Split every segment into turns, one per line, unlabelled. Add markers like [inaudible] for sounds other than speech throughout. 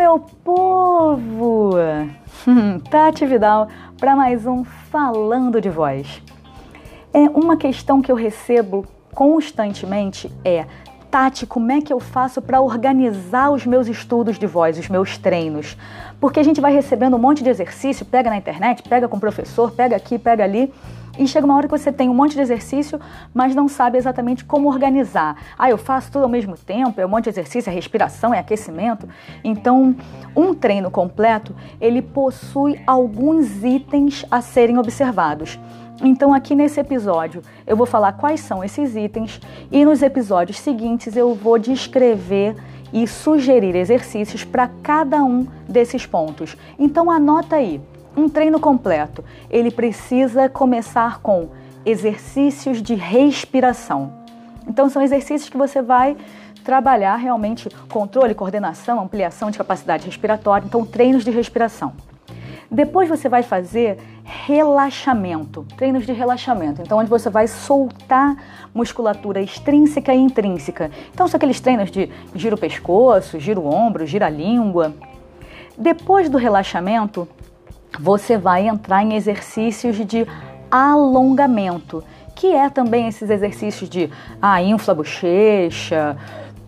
meu povo! [laughs] Tati Vidal para mais um Falando de Voz. É uma questão que eu recebo constantemente é Tati, como é que eu faço para organizar os meus estudos de voz, os meus treinos? Porque a gente vai recebendo um monte de exercício, pega na internet, pega com o professor, pega aqui, pega ali, e chega uma hora que você tem um monte de exercício, mas não sabe exatamente como organizar. Ah, eu faço tudo ao mesmo tempo, é um monte de exercício, é respiração, é aquecimento. Então, um treino completo, ele possui alguns itens a serem observados. Então, aqui nesse episódio, eu vou falar quais são esses itens e nos episódios seguintes eu vou descrever e sugerir exercícios para cada um desses pontos. Então, anota aí. Um treino completo, ele precisa começar com exercícios de respiração. Então, são exercícios que você vai trabalhar realmente controle, coordenação, ampliação de capacidade respiratória. Então, treinos de respiração. Depois você vai fazer relaxamento, treinos de relaxamento. Então, onde você vai soltar musculatura extrínseca e intrínseca. Então, são aqueles treinos de gira o pescoço, gira o ombro, gira a língua. Depois do relaxamento, você vai entrar em exercícios de alongamento, que é também esses exercícios de ah, infla a bochecha,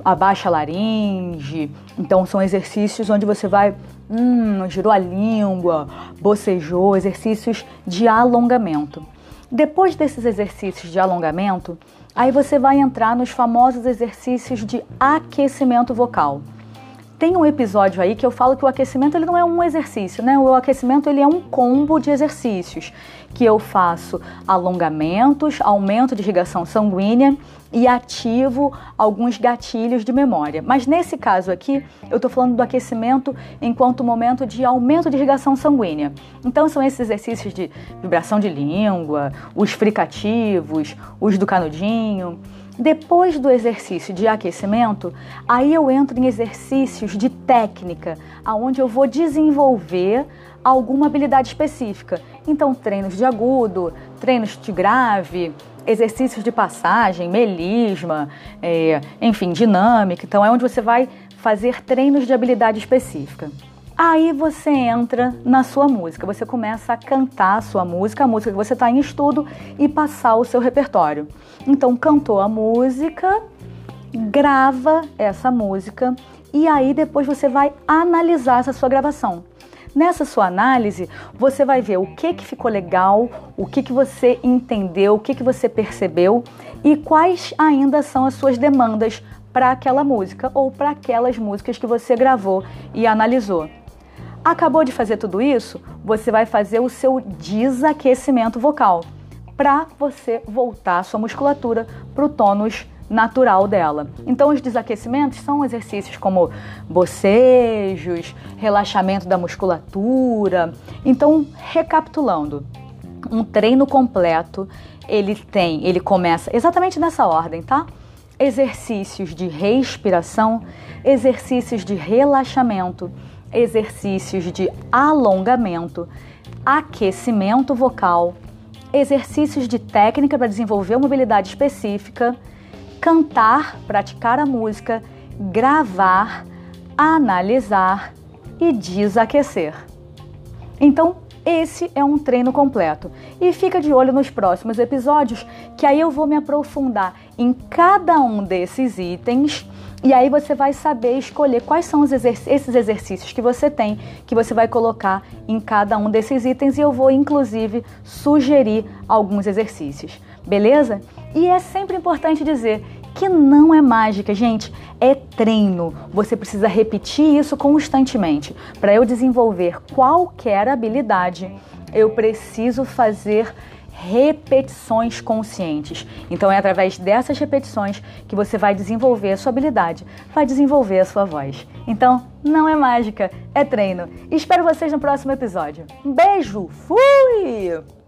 abaixa a laringe. Então, são exercícios onde você vai hum, girou a língua, bocejou, exercícios de alongamento. Depois desses exercícios de alongamento, aí você vai entrar nos famosos exercícios de aquecimento vocal. Tem um episódio aí que eu falo que o aquecimento ele não é um exercício, né? O aquecimento ele é um combo de exercícios que eu faço alongamentos, aumento de irrigação sanguínea e ativo alguns gatilhos de memória. Mas nesse caso aqui, eu estou falando do aquecimento enquanto momento de aumento de irrigação sanguínea. Então são esses exercícios de vibração de língua, os fricativos, os do canudinho. Depois do exercício de aquecimento, aí eu entro em exercícios de técnica, aonde eu vou desenvolver alguma habilidade específica. Então, treinos de agudo, treinos de grave, exercícios de passagem, melisma, é, enfim, dinâmica. Então, é onde você vai fazer treinos de habilidade específica. Aí você entra na sua música, você começa a cantar a sua música, a música que você está em estudo e passar o seu repertório. Então, cantou a música, grava essa música e aí depois você vai analisar essa sua gravação. Nessa sua análise, você vai ver o que, que ficou legal, o que, que você entendeu, o que, que você percebeu e quais ainda são as suas demandas para aquela música ou para aquelas músicas que você gravou e analisou. Acabou de fazer tudo isso? Você vai fazer o seu desaquecimento vocal para você voltar a sua musculatura para o tônus natural dela. Então, os desaquecimentos são exercícios como bocejos, relaxamento da musculatura. Então, recapitulando, um treino completo, ele tem, ele começa exatamente nessa ordem, tá? Exercícios de respiração, exercícios de relaxamento, exercícios de alongamento, aquecimento vocal, exercícios de técnica para desenvolver uma habilidade específica, cantar, praticar a música, gravar, analisar e desaquecer. Então, esse é um treino completo. E fica de olho nos próximos episódios, que aí eu vou me aprofundar em cada um desses itens e aí você vai saber escolher quais são exerc esses exercícios que você tem, que você vai colocar em cada um desses itens e eu vou inclusive sugerir alguns exercícios, beleza? E é sempre importante dizer que não é mágica, gente, é treino. Você precisa repetir isso constantemente. Para eu desenvolver qualquer habilidade, eu preciso fazer repetições conscientes. Então é através dessas repetições que você vai desenvolver a sua habilidade, vai desenvolver a sua voz. Então, não é mágica, é treino. Espero vocês no próximo episódio. Um beijo, fui!